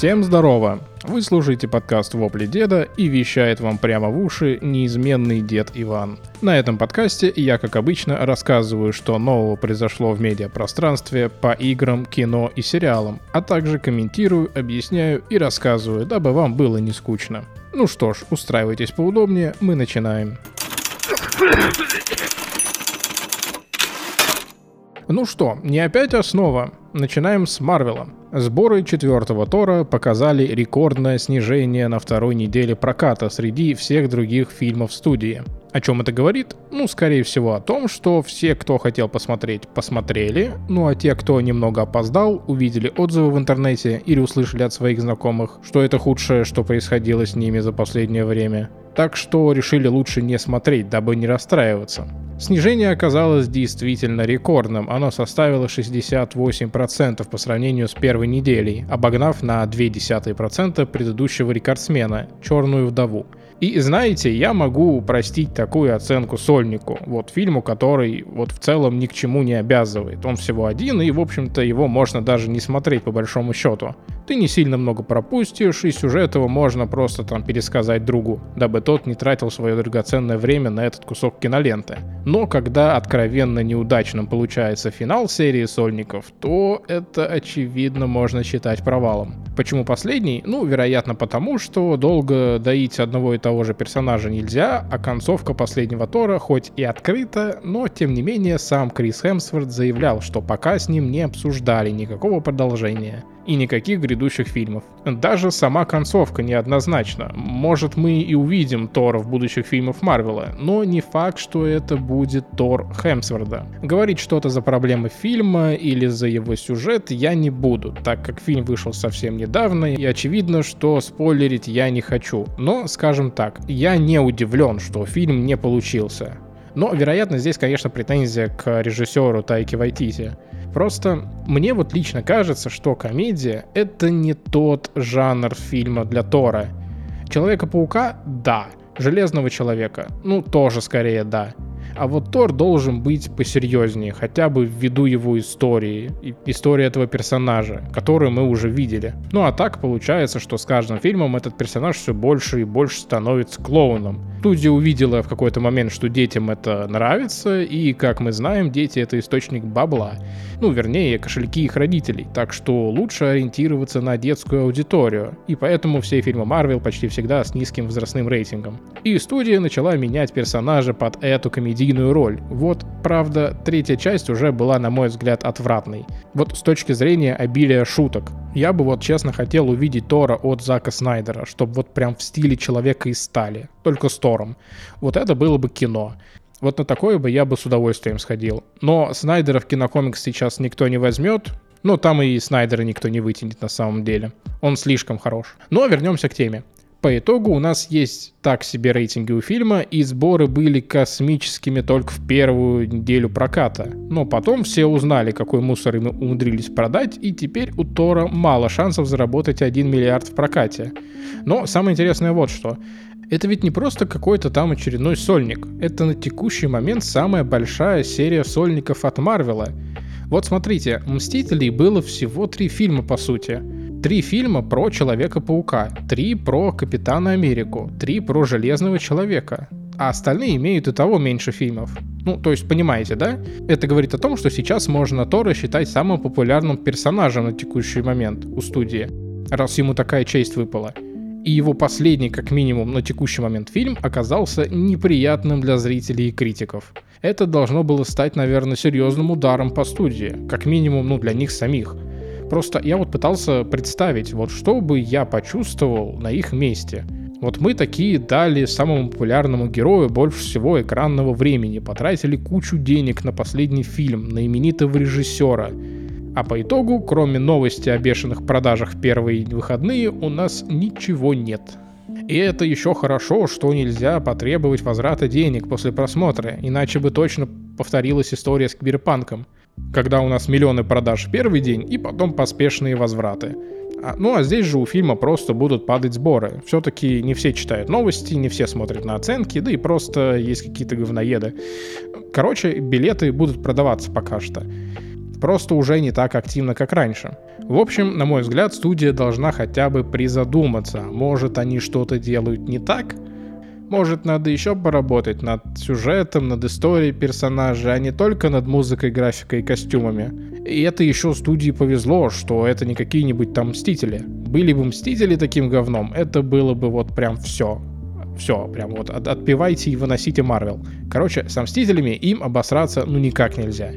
Всем здорово! Вы слушаете подкаст «Вопли деда» и вещает вам прямо в уши неизменный дед Иван. На этом подкасте я, как обычно, рассказываю, что нового произошло в медиапространстве по играм, кино и сериалам, а также комментирую, объясняю и рассказываю, дабы вам было не скучно. Ну что ж, устраивайтесь поудобнее, мы начинаем. Ну что, не опять основа. Начинаем с Марвела. Сборы четвертого Тора показали рекордное снижение на второй неделе проката среди всех других фильмов студии. О чем это говорит? Ну, скорее всего, о том, что все, кто хотел посмотреть, посмотрели, ну а те, кто немного опоздал, увидели отзывы в интернете или услышали от своих знакомых, что это худшее, что происходило с ними за последнее время. Так что решили лучше не смотреть, дабы не расстраиваться. Снижение оказалось действительно рекордным, оно составило 68% по сравнению с первой неделей, обогнав на 0,2% предыдущего рекордсмена – «Черную вдову». И знаете, я могу простить такую оценку Сольнику, вот фильму, который вот в целом ни к чему не обязывает. Он всего один, и в общем-то его можно даже не смотреть по большому счету. Ты не сильно много пропустишь, и сюжет его можно просто там пересказать другу, дабы тот не тратил свое драгоценное время на этот кусок киноленты. Но когда откровенно неудачным получается финал серии Сольников, то это очевидно можно считать провалом. Почему последний? Ну, вероятно потому, что долго доить одного и того же персонажа нельзя, а концовка последнего Тора хоть и открыта, но тем не менее сам Крис Хемсворт заявлял, что пока с ним не обсуждали никакого продолжения и никаких грядущих фильмов. Даже сама концовка неоднозначна. Может, мы и увидим Тора в будущих фильмах Марвела, но не факт, что это будет Тор Хемсворда. Говорить что-то за проблемы фильма или за его сюжет я не буду, так как фильм вышел совсем недавно, и очевидно, что спойлерить я не хочу. Но, скажем так, я не удивлен, что фильм не получился. Но, вероятно, здесь, конечно, претензия к режиссеру Тайки Вайтити. Просто мне вот лично кажется, что комедия — это не тот жанр фильма для Тора. Человека-паука — да. Железного человека — ну, тоже скорее да. А вот Тор должен быть посерьезнее, хотя бы ввиду его истории, истории этого персонажа, которую мы уже видели. Ну а так получается, что с каждым фильмом этот персонаж все больше и больше становится клоуном. Студия увидела в какой-то момент, что детям это нравится, и, как мы знаем, дети — это источник бабла. Ну, вернее, кошельки их родителей, так что лучше ориентироваться на детскую аудиторию. И поэтому все фильмы Марвел почти всегда с низким возрастным рейтингом. И студия начала менять персонажа под эту комедийную роль. Вот, правда, третья часть уже была, на мой взгляд, отвратной. Вот с точки зрения обилия шуток. Я бы вот честно хотел увидеть Тора от Зака Снайдера, чтобы вот прям в стиле человека из стали. Только 100 актером. Вот это было бы кино. Вот на такое бы я бы с удовольствием сходил. Но Снайдера в кинокомикс сейчас никто не возьмет. но там и Снайдера никто не вытянет на самом деле. Он слишком хорош. Но вернемся к теме. По итогу у нас есть так себе рейтинги у фильма, и сборы были космическими только в первую неделю проката. Но потом все узнали, какой мусор им умудрились продать, и теперь у Тора мало шансов заработать 1 миллиард в прокате. Но самое интересное вот что. Это ведь не просто какой-то там очередной сольник. Это на текущий момент самая большая серия сольников от Марвела. Вот смотрите, «Мстителей» было всего три фильма по сути. Три фильма про Человека-паука, три про Капитана Америку, три про Железного Человека, а остальные имеют и того меньше фильмов. Ну, то есть, понимаете, да? Это говорит о том, что сейчас можно Тора считать самым популярным персонажем на текущий момент у студии, раз ему такая честь выпала. И его последний, как минимум, на текущий момент фильм оказался неприятным для зрителей и критиков. Это должно было стать, наверное, серьезным ударом по студии, как минимум, ну, для них самих – Просто я вот пытался представить, вот что бы я почувствовал на их месте. Вот мы такие дали самому популярному герою больше всего экранного времени, потратили кучу денег на последний фильм, на именитого режиссера. А по итогу, кроме новости о бешеных продажах в первые выходные, у нас ничего нет. И это еще хорошо, что нельзя потребовать возврата денег после просмотра, иначе бы точно повторилась история с киберпанком – когда у нас миллионы продаж в первый день и потом поспешные возвраты. А, ну а здесь же у фильма просто будут падать сборы. Все-таки не все читают новости, не все смотрят на оценки, да и просто есть какие-то говноеды. Короче, билеты будут продаваться пока что. Просто уже не так активно, как раньше. В общем, на мой взгляд, студия должна хотя бы призадуматься, может они что-то делают не так, может, надо еще поработать над сюжетом, над историей персонажа, а не только над музыкой, графикой и костюмами. И это еще студии повезло, что это не какие-нибудь там Мстители. Были бы Мстители таким говном, это было бы вот прям все. Все, прям вот от, отпивайте и выносите Марвел. Короче, с Мстителями им обосраться ну никак нельзя.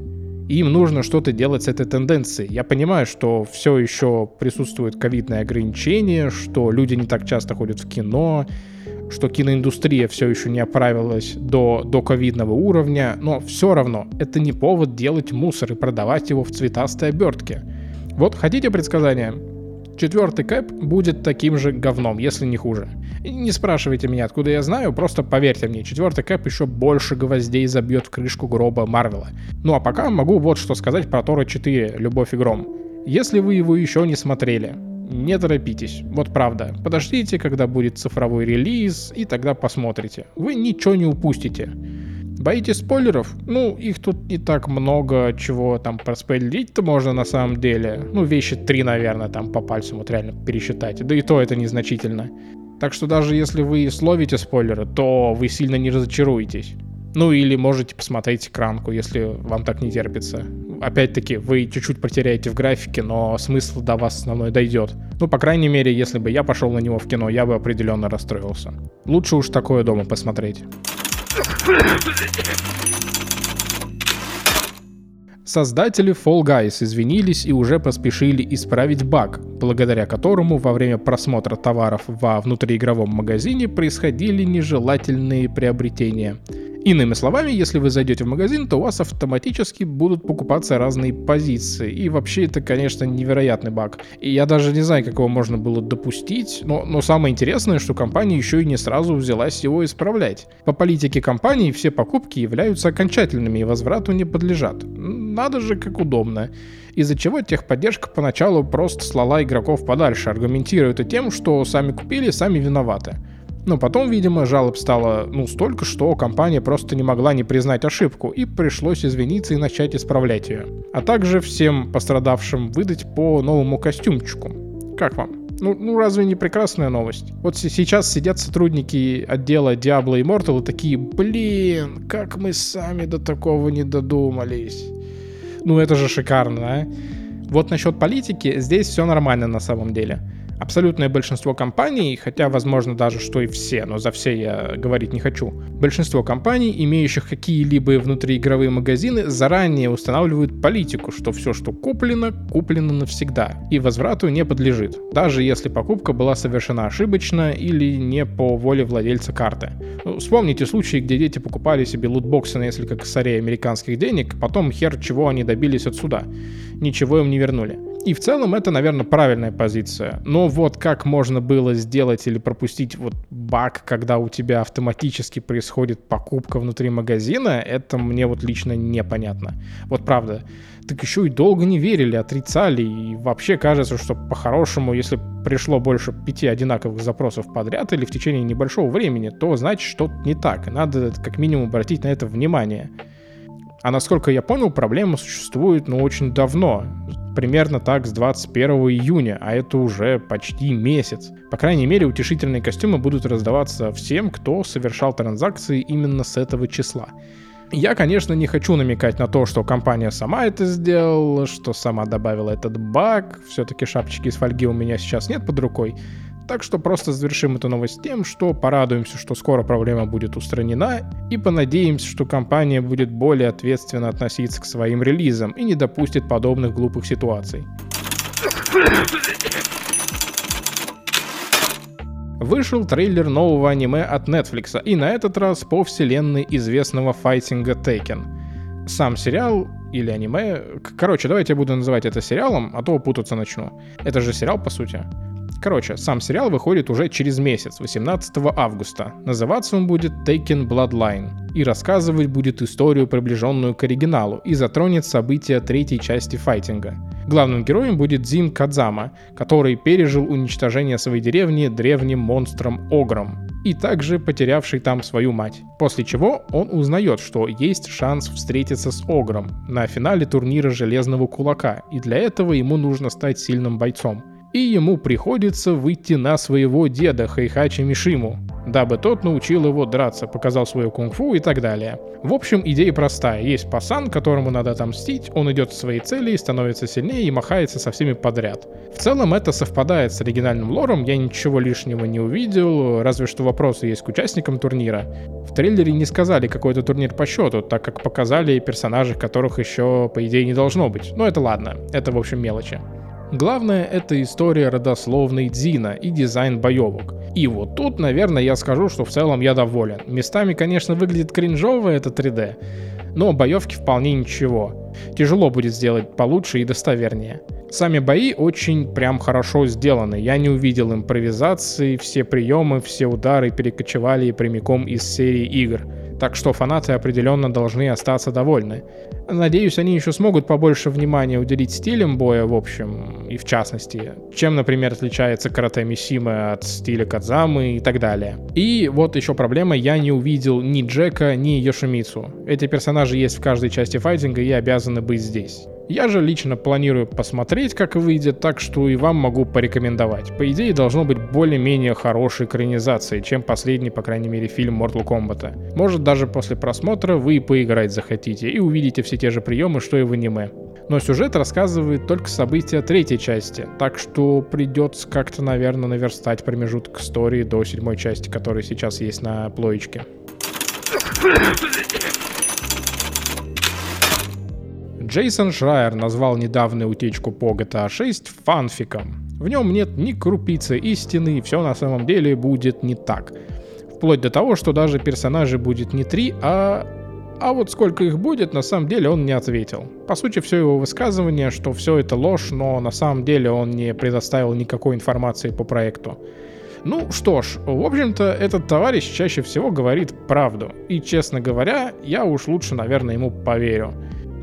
Им нужно что-то делать с этой тенденцией. Я понимаю, что все еще присутствует ковидное ограничение, что люди не так часто ходят в кино, что киноиндустрия все еще не оправилась до, до ковидного уровня, но все равно это не повод делать мусор и продавать его в цветастой обертке. Вот хотите предсказания? Четвертый кэп будет таким же говном, если не хуже. Не спрашивайте меня, откуда я знаю, просто поверьте мне, четвертый кэп еще больше гвоздей забьет в крышку гроба Марвела. Ну а пока могу вот что сказать про Тора 4 «Любовь и гром». Если вы его еще не смотрели, не торопитесь. Вот правда. Подождите, когда будет цифровой релиз, и тогда посмотрите. Вы ничего не упустите. Боитесь спойлеров? Ну, их тут не так много, чего там проспойлерить-то можно на самом деле. Ну, вещи три, наверное, там по пальцам вот реально пересчитать. Да и то это незначительно. Так что даже если вы словите спойлеры, то вы сильно не разочаруетесь. Ну или можете посмотреть экранку, если вам так не терпится. Опять-таки, вы чуть-чуть потеряете в графике, но смысл до вас основной дойдет. Ну, по крайней мере, если бы я пошел на него в кино, я бы определенно расстроился. Лучше уж такое дома посмотреть. Создатели Fall Guys извинились и уже поспешили исправить баг, благодаря которому во время просмотра товаров во внутриигровом магазине происходили нежелательные приобретения. Иными словами, если вы зайдете в магазин, то у вас автоматически будут покупаться разные позиции. И вообще это, конечно, невероятный баг. И я даже не знаю, как его можно было допустить, но, но самое интересное, что компания еще и не сразу взялась его исправлять. По политике компании все покупки являются окончательными и возврату не подлежат. Надо же, как удобно из-за чего техподдержка поначалу просто слала игроков подальше, аргументируя это тем, что сами купили, сами виноваты. Но потом, видимо, жалоб стало ну столько, что компания просто не могла не признать ошибку и пришлось извиниться и начать исправлять ее. А также всем пострадавшим выдать по новому костюмчику. Как вам? Ну, ну разве не прекрасная новость? Вот сейчас сидят сотрудники отдела Diablo Immortal и такие, блин, как мы сами до такого не додумались. Ну это же шикарно, а? Вот насчет политики, здесь все нормально на самом деле абсолютное большинство компаний, хотя, возможно, даже что и все, но за все я говорить не хочу, большинство компаний, имеющих какие-либо внутриигровые магазины, заранее устанавливают политику, что все, что куплено, куплено навсегда, и возврату не подлежит, даже если покупка была совершена ошибочно или не по воле владельца карты. Ну, вспомните случаи, где дети покупали себе лутбоксы на несколько косарей американских денег, потом хер чего они добились от суда. Ничего им не вернули. И в целом это, наверное, правильная позиция. Но вот как можно было сделать или пропустить вот баг, когда у тебя автоматически происходит покупка внутри магазина, это мне вот лично непонятно. Вот правда. Так еще и долго не верили, отрицали, и вообще кажется, что по-хорошему, если пришло больше пяти одинаковых запросов подряд или в течение небольшого времени, то значит что-то не так, надо как минимум обратить на это внимание. А насколько я понял, проблема существует, ну, очень давно примерно так с 21 июня, а это уже почти месяц. По крайней мере, утешительные костюмы будут раздаваться всем, кто совершал транзакции именно с этого числа. Я, конечно, не хочу намекать на то, что компания сама это сделала, что сама добавила этот баг. Все-таки шапочки из фольги у меня сейчас нет под рукой. Так что просто завершим эту новость тем, что порадуемся, что скоро проблема будет устранена, и понадеемся, что компания будет более ответственно относиться к своим релизам и не допустит подобных глупых ситуаций. Вышел трейлер нового аниме от Netflix, и на этот раз по вселенной известного файтинга Tekken. Сам сериал или аниме... Короче, давайте я буду называть это сериалом, а то путаться начну. Это же сериал, по сути. Короче, сам сериал выходит уже через месяц, 18 августа. Называться он будет Taken Bloodline и рассказывать будет историю, приближенную к оригиналу, и затронет события третьей части файтинга. Главным героем будет Зим Кадзама, который пережил уничтожение своей деревни древним монстром Огром. и также потерявший там свою мать. После чего он узнает, что есть шанс встретиться с Огром на финале турнира Железного Кулака, и для этого ему нужно стать сильным бойцом и ему приходится выйти на своего деда Хайхачи Мишиму, дабы тот научил его драться, показал свою кунг-фу и так далее. В общем, идея простая. Есть пасан, которому надо отомстить, он идет к своей цели становится сильнее и махается со всеми подряд. В целом это совпадает с оригинальным лором, я ничего лишнего не увидел, разве что вопросы есть к участникам турнира. В трейлере не сказали какой-то турнир по счету, так как показали персонажей, которых еще, по идее, не должно быть. Но это ладно, это в общем мелочи. Главное — это история родословной Дзина и дизайн боевок. И вот тут, наверное, я скажу, что в целом я доволен. Местами, конечно, выглядит кринжово это 3D, но боевки вполне ничего. Тяжело будет сделать получше и достовернее. Сами бои очень прям хорошо сделаны. Я не увидел импровизации, все приемы, все удары перекочевали прямиком из серии игр так что фанаты определенно должны остаться довольны. Надеюсь, они еще смогут побольше внимания уделить стилям боя в общем, и в частности, чем, например, отличается карате Мисимы от стиля Кадзамы и так далее. И вот еще проблема, я не увидел ни Джека, ни Йошимицу. Эти персонажи есть в каждой части файтинга и обязаны быть здесь. Я же лично планирую посмотреть, как выйдет, так что и вам могу порекомендовать. По идее, должно быть более-менее хорошей экранизацией, чем последний, по крайней мере, фильм Mortal Kombat. Может, даже после просмотра вы и поиграть захотите, и увидите все те же приемы, что и в аниме. Но сюжет рассказывает только события третьей части, так что придется как-то, наверное, наверстать промежуток истории до седьмой части, которая сейчас есть на плоечке. Джейсон Шрайер назвал недавнюю утечку по GTA 6 фанфиком. В нем нет ни крупицы истины, все на самом деле будет не так. Вплоть до того, что даже персонажей будет не три, а... А вот сколько их будет, на самом деле он не ответил. По сути, все его высказывание, что все это ложь, но на самом деле он не предоставил никакой информации по проекту. Ну что ж, в общем-то, этот товарищ чаще всего говорит правду. И, честно говоря, я уж лучше, наверное, ему поверю.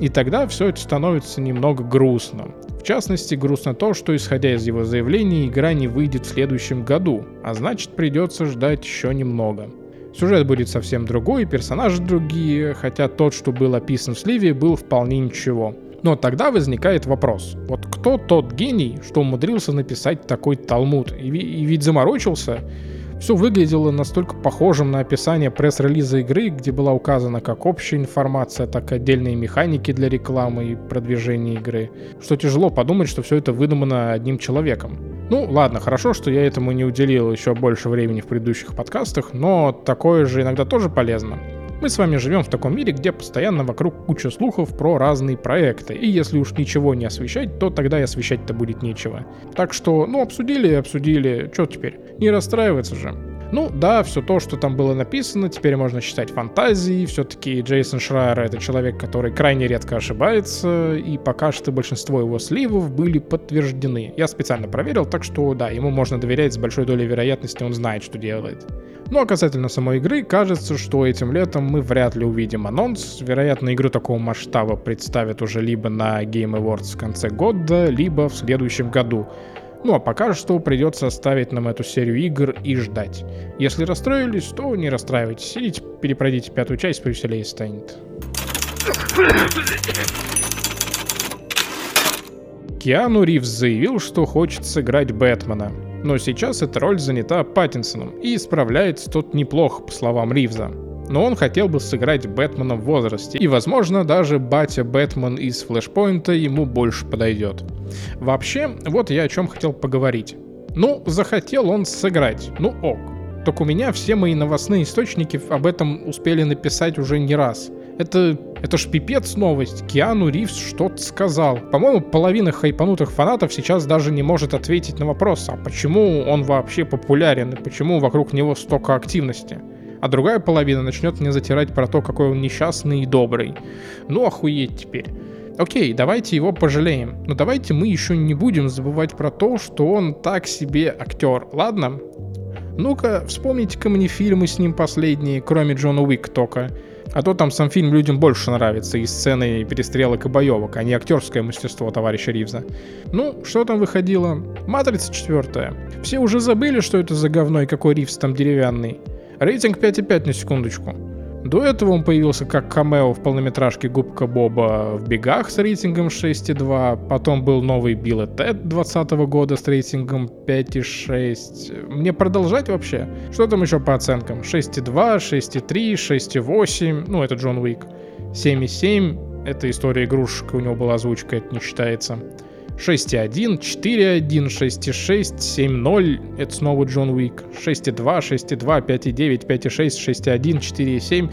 И тогда все это становится немного грустно. В частности, грустно то, что исходя из его заявления, игра не выйдет в следующем году, а значит придется ждать еще немного. Сюжет будет совсем другой, персонажи другие, хотя тот, что был описан в сливе, был вполне ничего. Но тогда возникает вопрос, вот кто тот гений, что умудрился написать такой талмуд, и, и ведь заморочился, все выглядело настолько похожим на описание пресс-релиза игры, где была указана как общая информация, так и отдельные механики для рекламы и продвижения игры, что тяжело подумать, что все это выдумано одним человеком. Ну, ладно, хорошо, что я этому не уделил еще больше времени в предыдущих подкастах, но такое же иногда тоже полезно. Мы с вами живем в таком мире, где постоянно вокруг куча слухов про разные проекты, и если уж ничего не освещать, то тогда и освещать-то будет нечего. Так что, ну, обсудили и обсудили, что теперь? Не расстраиваться же. Ну да, все то, что там было написано, теперь можно считать фантазией. Все-таки Джейсон Шрайер это человек, который крайне редко ошибается, и пока что большинство его сливов были подтверждены. Я специально проверил, так что да, ему можно доверять с большой долей вероятности, он знает, что делает. Ну а касательно самой игры, кажется, что этим летом мы вряд ли увидим анонс. Вероятно, игру такого масштаба представят уже либо на Game Awards в конце года, либо в следующем году. Ну а пока что придется оставить нам эту серию игр и ждать. Если расстроились, то не расстраивайтесь. Идите, перепройдите пятую часть, повеселее станет. Киану Ривз заявил, что хочет сыграть Бэтмена. Но сейчас эта роль занята Паттинсоном, и справляется тот неплохо, по словам Ривза но он хотел бы сыграть Бэтмена в возрасте, и, возможно, даже батя Бэтмен из Флэшпоинта ему больше подойдет. Вообще, вот я о чем хотел поговорить. Ну, захотел он сыграть, ну ок. Только у меня все мои новостные источники об этом успели написать уже не раз. Это, это ж пипец новость. Киану Ривз что-то сказал. По-моему, половина хайпанутых фанатов сейчас даже не может ответить на вопрос, а почему он вообще популярен и почему вокруг него столько активности а другая половина начнет мне затирать про то, какой он несчастный и добрый. Ну, охуеть теперь. Окей, давайте его пожалеем, но давайте мы еще не будем забывать про то, что он так себе актер, ладно? Ну-ка, вспомните-ка мне фильмы с ним последние, кроме Джона Уик только. А то там сам фильм людям больше нравится и сцены перестрелок и боевок, а не актерское мастерство товарища Ривза. Ну, что там выходило? Матрица четвертая. Все уже забыли, что это за говно и какой Ривз там деревянный. Рейтинг 5,5 на секундочку. До этого он появился как камео в полнометражке Губка Боба в бегах с рейтингом 6,2, потом был новый Билл и Тед 2020 года с рейтингом 5,6. Мне продолжать вообще? Что там еще по оценкам? 6,2, 6,3, 6,8, ну это Джон Уик. 7,7, это история игрушек, у него была озвучка, это не считается. 6.1, 4.1, 6.6, 7.0, это снова Джон Уик, 6.2, 6.2, 5.9, 5.6, 6.1, 4.7.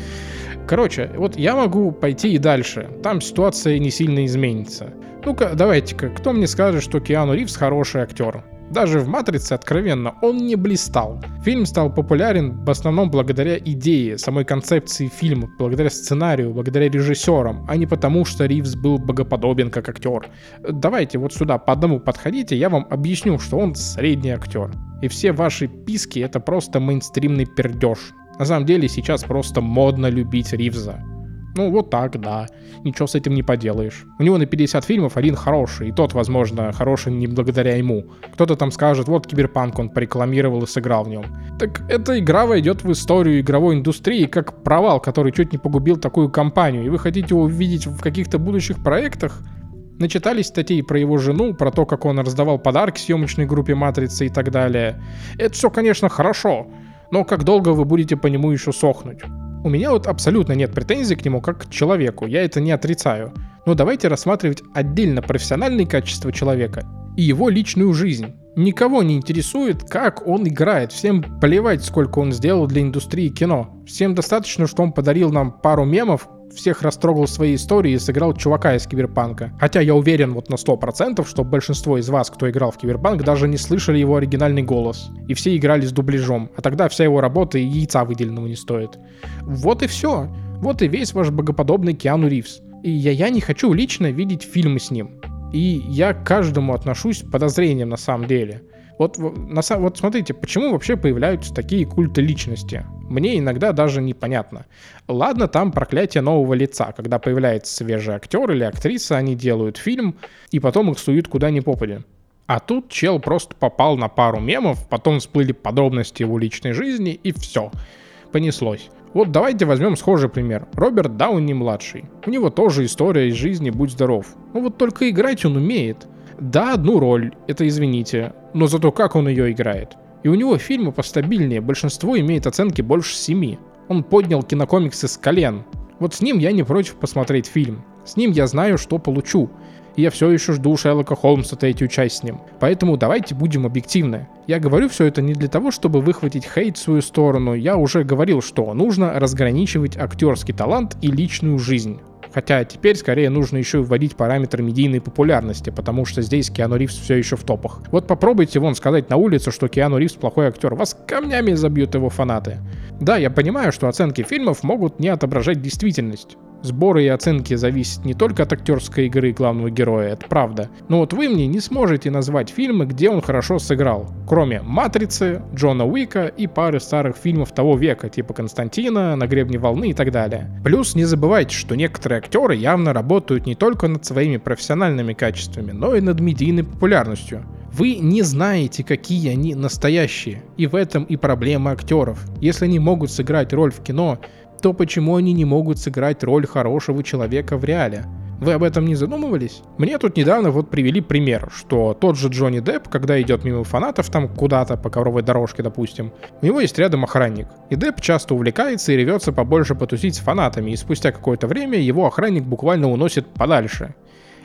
Короче, вот я могу пойти и дальше, там ситуация не сильно изменится. Ну-ка, давайте-ка, кто мне скажет, что Киану Ривз хороший актер? Даже в «Матрице» откровенно он не блистал. Фильм стал популярен в основном благодаря идее, самой концепции фильма, благодаря сценарию, благодаря режиссерам, а не потому, что Ривз был богоподобен как актер. Давайте вот сюда по одному подходите, я вам объясню, что он средний актер. И все ваши писки это просто мейнстримный пердеж. На самом деле сейчас просто модно любить Ривза. Ну, вот так, да. Ничего с этим не поделаешь. У него на 50 фильмов один хороший, и тот, возможно, хороший не благодаря ему. Кто-то там скажет, вот Киберпанк он порекламировал и сыграл в нем. Так эта игра войдет в историю игровой индустрии как провал, который чуть не погубил такую компанию, и вы хотите его увидеть в каких-то будущих проектах? Начитались статей про его жену, про то, как он раздавал подарки съемочной группе «Матрицы» и так далее. Это все, конечно, хорошо, но как долго вы будете по нему еще сохнуть? У меня вот абсолютно нет претензий к нему как к человеку, я это не отрицаю. Но давайте рассматривать отдельно профессиональные качества человека и его личную жизнь. Никого не интересует, как он играет. Всем плевать, сколько он сделал для индустрии кино. Всем достаточно, что он подарил нам пару мемов, всех растрогал своей историей и сыграл чувака из Киберпанка. Хотя я уверен вот на 100%, что большинство из вас, кто играл в Киберпанк, даже не слышали его оригинальный голос. И все играли с дубляжом. А тогда вся его работа и яйца выделенного не стоит. Вот и все. Вот и весь ваш богоподобный Киану Ривз. И я, я не хочу лично видеть фильмы с ним. И я к каждому отношусь подозрением на самом деле. Вот, на, вот смотрите, почему вообще появляются такие культы личности? Мне иногда даже непонятно. Ладно, там проклятие нового лица, когда появляется свежий актер или актриса, они делают фильм, и потом их суют куда ни попадя. А тут чел просто попал на пару мемов, потом всплыли подробности его личной жизни, и все. Понеслось. Вот давайте возьмем схожий пример. Роберт Дауни-младший. У него тоже история из жизни «Будь здоров». Ну вот только играть он умеет. Да, одну роль, это извините, но зато как он ее играет. И у него фильмы постабильнее, большинство имеет оценки больше 7. Он поднял кинокомиксы с колен. Вот с ним я не против посмотреть фильм. С ним я знаю, что получу. И я все еще жду Шерлока Холмса третью часть с ним. Поэтому давайте будем объективны. Я говорю все это не для того, чтобы выхватить хейт в свою сторону. Я уже говорил, что нужно разграничивать актерский талант и личную жизнь. Хотя теперь скорее нужно еще вводить параметр медийной популярности, потому что здесь Киану Ривз все еще в топах. Вот попробуйте вон сказать на улице, что Киану Ривз плохой актер, вас камнями забьют его фанаты. Да, я понимаю, что оценки фильмов могут не отображать действительность. Сборы и оценки зависят не только от актерской игры главного героя, это правда. Но вот вы мне не сможете назвать фильмы, где он хорошо сыграл. Кроме «Матрицы», Джона Уика и пары старых фильмов того века, типа «Константина», «На гребне волны» и так далее. Плюс не забывайте, что некоторые актеры явно работают не только над своими профессиональными качествами, но и над медийной популярностью. Вы не знаете, какие они настоящие. И в этом и проблема актеров. Если они могут сыграть роль в кино, то почему они не могут сыграть роль хорошего человека в реале? Вы об этом не задумывались? Мне тут недавно вот привели пример, что тот же Джонни Депп, когда идет мимо фанатов там куда-то по ковровой дорожке, допустим, у него есть рядом охранник. И Депп часто увлекается и ревется побольше потусить с фанатами, и спустя какое-то время его охранник буквально уносит подальше.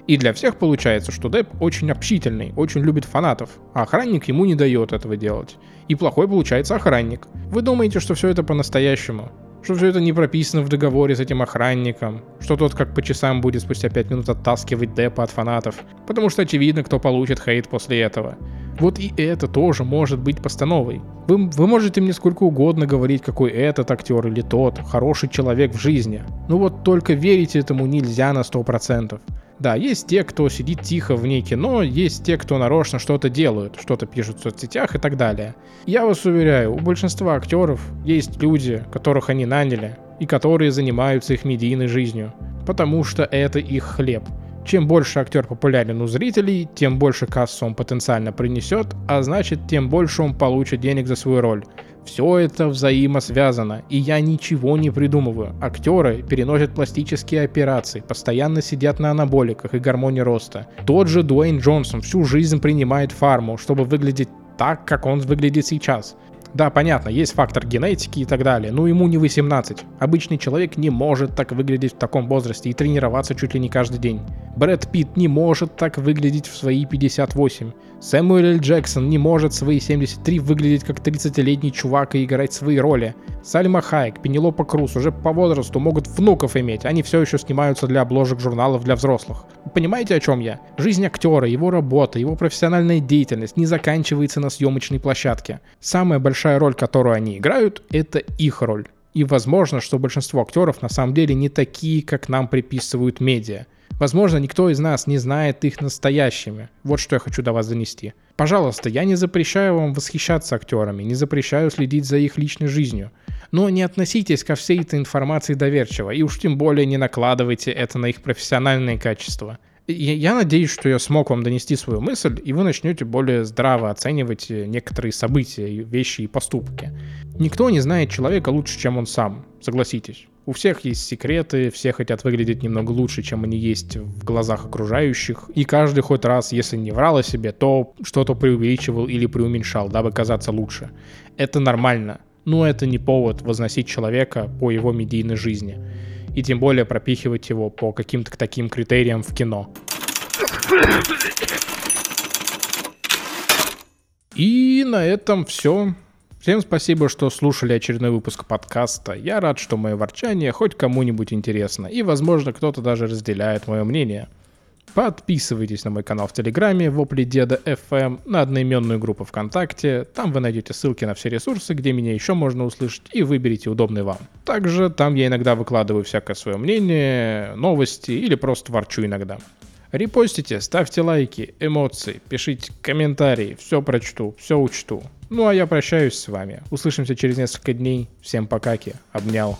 И для всех получается, что Депп очень общительный, очень любит фанатов, а охранник ему не дает этого делать. И плохой получается охранник. Вы думаете, что все это по-настоящему? Что все это не прописано в договоре с этим охранником, что тот как по часам будет спустя 5 минут оттаскивать депа от фанатов, потому что очевидно, кто получит хейт после этого. Вот и это тоже может быть постановой. Вы, вы можете мне сколько угодно говорить, какой этот актер или тот хороший человек в жизни. Ну вот только верить этому нельзя на 100%. Да, есть те, кто сидит тихо вне кино, есть те, кто нарочно что-то делают, что-то пишут в соцсетях и так далее. Я вас уверяю, у большинства актеров есть люди, которых они наняли, и которые занимаются их медийной жизнью, потому что это их хлеб. Чем больше актер популярен у зрителей, тем больше кассу он потенциально принесет, а значит, тем больше он получит денег за свою роль. Все это взаимосвязано, и я ничего не придумываю. Актеры переносят пластические операции, постоянно сидят на анаболиках и гормоне роста. Тот же Дуэйн Джонсон всю жизнь принимает фарму, чтобы выглядеть так, как он выглядит сейчас. Да, понятно, есть фактор генетики и так далее, но ему не 18. Обычный человек не может так выглядеть в таком возрасте и тренироваться чуть ли не каждый день. Брэд Питт не может так выглядеть в свои 58. Сэмюэл Л. Джексон не может свои 73 выглядеть как 30-летний чувак и играть свои роли. Сальма Хайек, Пенелопа Круз уже по возрасту могут внуков иметь, они все еще снимаются для обложек журналов для взрослых. Вы понимаете, о чем я? Жизнь актера, его работа, его профессиональная деятельность не заканчивается на съемочной площадке. Самая большая роль, которую они играют, это их роль. И возможно, что большинство актеров на самом деле не такие, как нам приписывают медиа. Возможно, никто из нас не знает их настоящими. Вот что я хочу до вас донести. Пожалуйста, я не запрещаю вам восхищаться актерами, не запрещаю следить за их личной жизнью. Но не относитесь ко всей этой информации доверчиво, и уж тем более не накладывайте это на их профессиональные качества. Я надеюсь, что я смог вам донести свою мысль, и вы начнете более здраво оценивать некоторые события, вещи и поступки. Никто не знает человека лучше, чем он сам, согласитесь. У всех есть секреты, все хотят выглядеть немного лучше, чем они есть в глазах окружающих. И каждый хоть раз, если не врал о себе, то что-то преувеличивал или преуменьшал, дабы казаться лучше. Это нормально. Но это не повод возносить человека по его медийной жизни. И тем более пропихивать его по каким-то таким критериям в кино. И на этом все. Всем спасибо, что слушали очередной выпуск подкаста. Я рад, что мое ворчание хоть кому-нибудь интересно, и, возможно, кто-то даже разделяет мое мнение. Подписывайтесь на мой канал в Телеграме, Вопли Деда FM, на одноименную группу ВКонтакте. Там вы найдете ссылки на все ресурсы, где меня еще можно услышать, и выберите удобный вам. Также там я иногда выкладываю всякое свое мнение, новости или просто ворчу иногда. Репостите, ставьте лайки, эмоции, пишите комментарии, все прочту, все учту. Ну а я прощаюсь с вами. Услышимся через несколько дней. Всем покаки. Обнял.